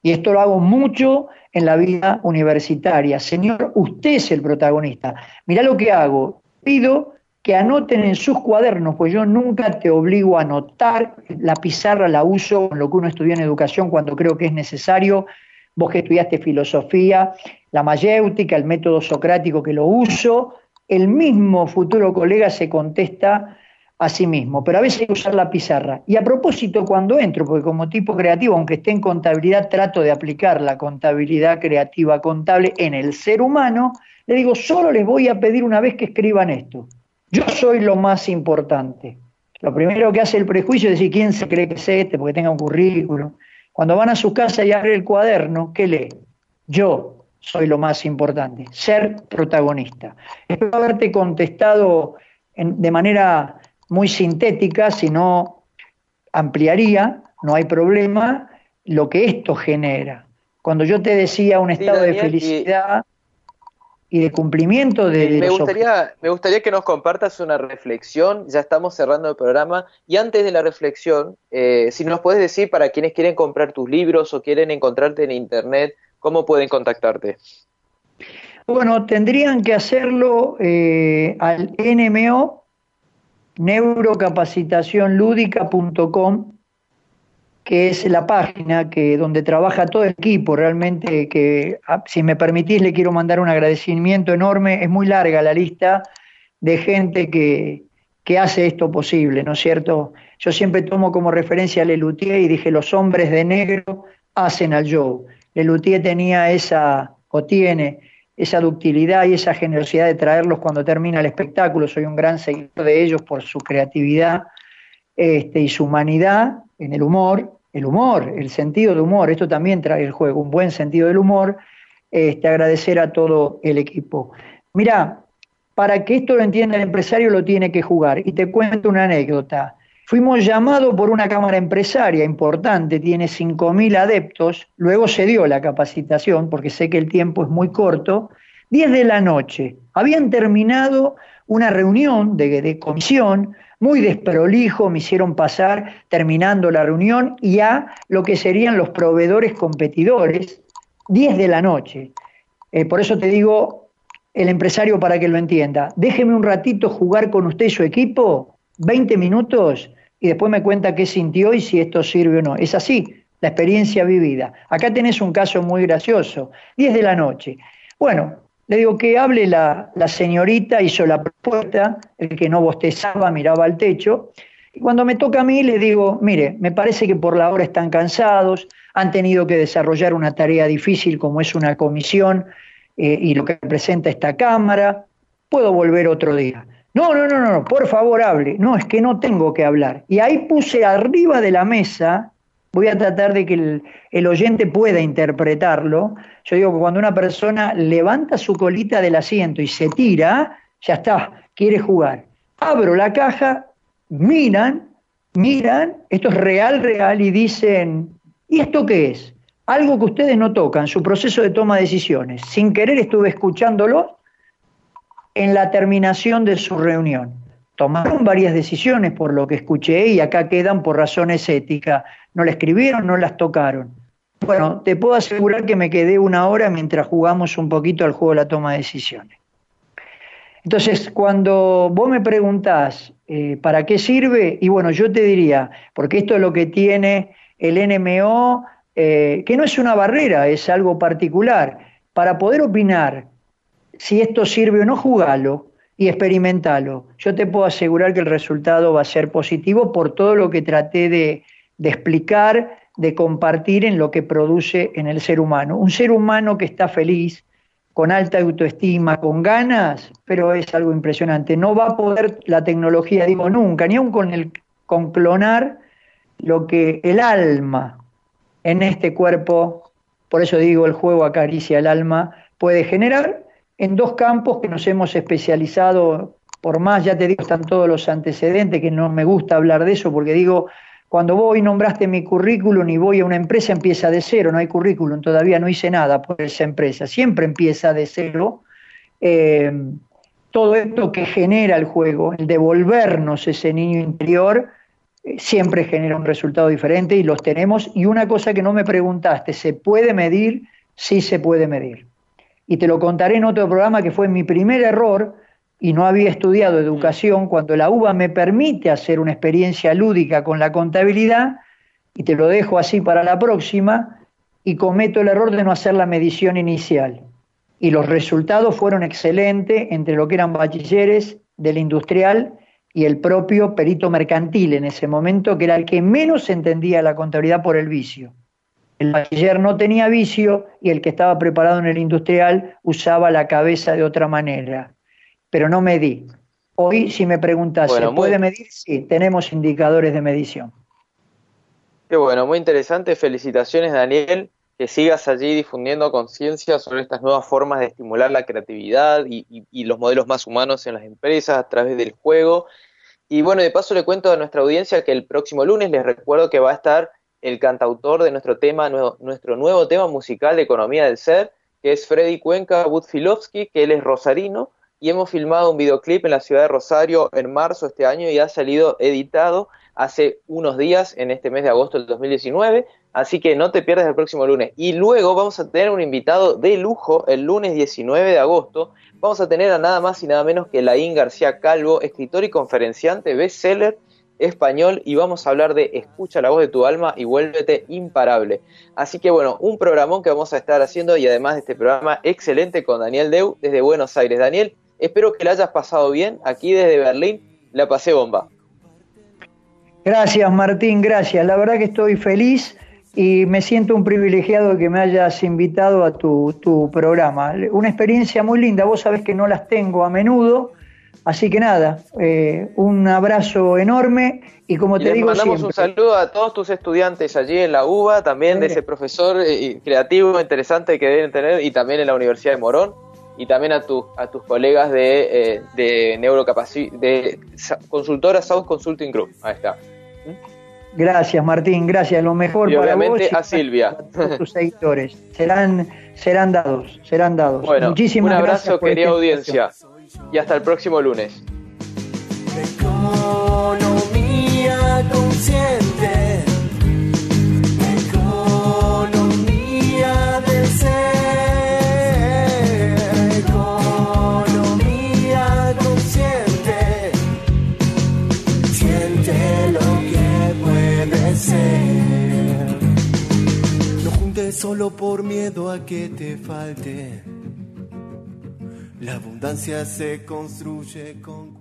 Y esto lo hago mucho en la vida universitaria. Señor, usted es el protagonista. Mirá lo que hago. Pido que anoten en sus cuadernos, pues yo nunca te obligo a anotar, la pizarra la uso con lo que uno estudió en educación cuando creo que es necesario, vos que estudiaste filosofía, la mayéutica, el método socrático que lo uso, el mismo futuro colega se contesta a sí mismo, pero a veces hay que usar la pizarra. Y a propósito, cuando entro, porque como tipo creativo, aunque esté en contabilidad, trato de aplicar la contabilidad creativa contable en el ser humano, le digo, solo les voy a pedir una vez que escriban esto yo soy lo más importante. Lo primero que hace el prejuicio es decir, ¿quién se cree que es este? Porque tenga un currículum. Cuando van a su casa y abren el cuaderno, ¿qué lee? Yo soy lo más importante, ser protagonista. Espero haberte contestado de manera muy sintética, si no ampliaría, no hay problema, lo que esto genera. Cuando yo te decía un estado de felicidad y de cumplimiento de, me gustaría me gustaría que nos compartas una reflexión. Ya estamos cerrando el programa. Y antes de la reflexión eh, si nos puedes decir para quienes quieren comprar tus libros o quieren encontrarte en internet cómo pueden contactarte bueno tendrían que hacerlo eh, al nmo neurocapacitacionludica.com que es la página que donde trabaja todo el equipo, realmente que ah, si me permitís le quiero mandar un agradecimiento enorme, es muy larga la lista de gente que, que hace esto posible, ¿no es cierto? Yo siempre tomo como referencia a Lelutier y dije, los hombres de negro hacen al show. Lelutier tenía esa, o tiene, esa ductilidad y esa generosidad de traerlos cuando termina el espectáculo. Soy un gran seguidor de ellos por su creatividad este, y su humanidad en el humor el humor, el sentido de humor, esto también trae el juego, un buen sentido del humor, este, agradecer a todo el equipo. Mira, para que esto lo entienda el empresario lo tiene que jugar. Y te cuento una anécdota. Fuimos llamados por una cámara empresaria importante, tiene 5.000 adeptos, luego se dio la capacitación, porque sé que el tiempo es muy corto, 10 de la noche. Habían terminado una reunión de comisión muy desprolijo, me hicieron pasar terminando la reunión y a lo que serían los proveedores competidores, 10 de la noche. Eh, por eso te digo, el empresario para que lo entienda, déjeme un ratito jugar con usted y su equipo, 20 minutos, y después me cuenta qué sintió y si esto sirve o no. Es así, la experiencia vivida. Acá tenés un caso muy gracioso, 10 de la noche. Bueno, le digo que hable la, señorita, hizo la propuesta, el que no bostezaba miraba al techo. Y cuando me toca a mí le digo, mire, me parece que por la hora están cansados, han tenido que desarrollar una tarea difícil como es una comisión eh, y lo que presenta esta Cámara, puedo volver otro día. No, no, no, no, por favor hable. No, es que no tengo que hablar. Y ahí puse arriba de la mesa, voy a tratar de que el, oyente pueda interpretarlo. Yo digo que cuando una persona levanta su colita del asiento y se tira, ya está, quiere jugar. Abro la caja, miran, miran, esto es real, real, y dicen, ¿y esto qué es? Algo que ustedes no tocan, su proceso de toma de decisiones. Sin querer estuve escuchándolo en la terminación de su reunión. Tomaron varias decisiones por lo que escuché y acá quedan por razones éticas. No la escribieron, no las tocaron. Bueno, te puedo asegurar que me quedé una hora mientras jugamos un poquito al juego de la toma de decisiones. Entonces, cuando vos me preguntás eh, para qué sirve, y bueno, yo te diría, porque esto es lo que tiene el NMO, eh, que no es una barrera, es algo particular. Para poder opinar si esto sirve o no, jugalo y experimentalo. Yo te puedo asegurar que el resultado va a ser positivo por todo lo que traté de, de explicar, de compartir en lo que produce en el ser humano. Un ser humano que está feliz, con alta autoestima, con ganas, pero es algo impresionante. No va a poder la tecnología, digo nunca, ni aun con, el, con clonar lo que el alma en este cuerpo, por eso digo el juego acaricia el alma, puede generar en dos campos que nos hemos especializado, por más, ya te digo, están todos los antecedentes, que no me gusta hablar de eso, porque digo, cuando voy nombraste mi currículum y voy a una empresa, empieza de cero, no hay currículum, todavía no hice nada por esa empresa, siempre empieza de cero. Eh, todo esto que genera el juego, el devolvernos ese niño interior, eh, siempre genera un resultado diferente y los tenemos. Y una cosa que no me preguntaste, ¿se puede medir? Sí se puede medir y te lo contaré en otro programa que fue mi primer error y no había estudiado educación cuando la UBA me permite hacer una experiencia lúdica con la contabilidad y te lo dejo así para la próxima y cometo el error de no hacer la medición inicial. Y los resultados fueron excelentes entre lo que eran bachilleres del industrial y el propio perito mercantil en ese momento, que era el que menos entendía la contabilidad por el vicio. El bachiller no tenía vicio y el que estaba preparado en el industrial usaba la cabeza de otra manera. Pero no medí. Hoy, si me preguntas, ¿se puede medir? Sí, tenemos indicadores de medición. Qué bueno, muy interesante. Felicitaciones, Daniel. Que sigas allí difundiendo conciencia sobre estas nuevas formas de estimular la creatividad y, y los modelos más humanos en las empresas a través del juego. Y bueno, de paso le cuento a nuestra audiencia que el próximo lunes les recuerdo que va a estar el cantautor de nuestro tema, nuestro nuevo tema musical de Economía del Ser, que es Freddy Cuenca Budfilovsky, que él es rosarino, y hemos filmado un videoclip en la ciudad de Rosario en marzo de este año y ha salido editado hace unos días, en este mes de agosto del 2019, así que no te pierdas el próximo lunes. Y luego vamos a tener un invitado de lujo el lunes 19 de agosto, vamos a tener a nada más y nada menos que Laín García Calvo, escritor y conferenciante, bestseller, español y vamos a hablar de Escucha la voz de tu alma y vuélvete imparable. Así que bueno, un programón que vamos a estar haciendo y además de este programa excelente con Daniel Deu desde Buenos Aires. Daniel, espero que la hayas pasado bien. Aquí desde Berlín la pasé bomba. Gracias Martín, gracias. La verdad que estoy feliz y me siento un privilegiado que me hayas invitado a tu, tu programa. Una experiencia muy linda, vos sabés que no las tengo a menudo Así que nada, eh, un abrazo enorme y como te digo. Mandamos un saludo a todos tus estudiantes allí en la UBA, también de ese profesor eh, creativo, interesante que deben tener, y también en la Universidad de Morón, y también a, tu, a tus colegas de, eh, de de consultora South Consulting Group. Ahí está. Gracias, Martín, gracias. Lo mejor y para obviamente a Silvia. A tus seguidores. Serán, serán dados, serán dados. Bueno, Muchísimas un abrazo, querida audiencia y hasta el próximo lunes. Economía consciente. Economía del ser. Solo por miedo a que te falte. La abundancia se construye con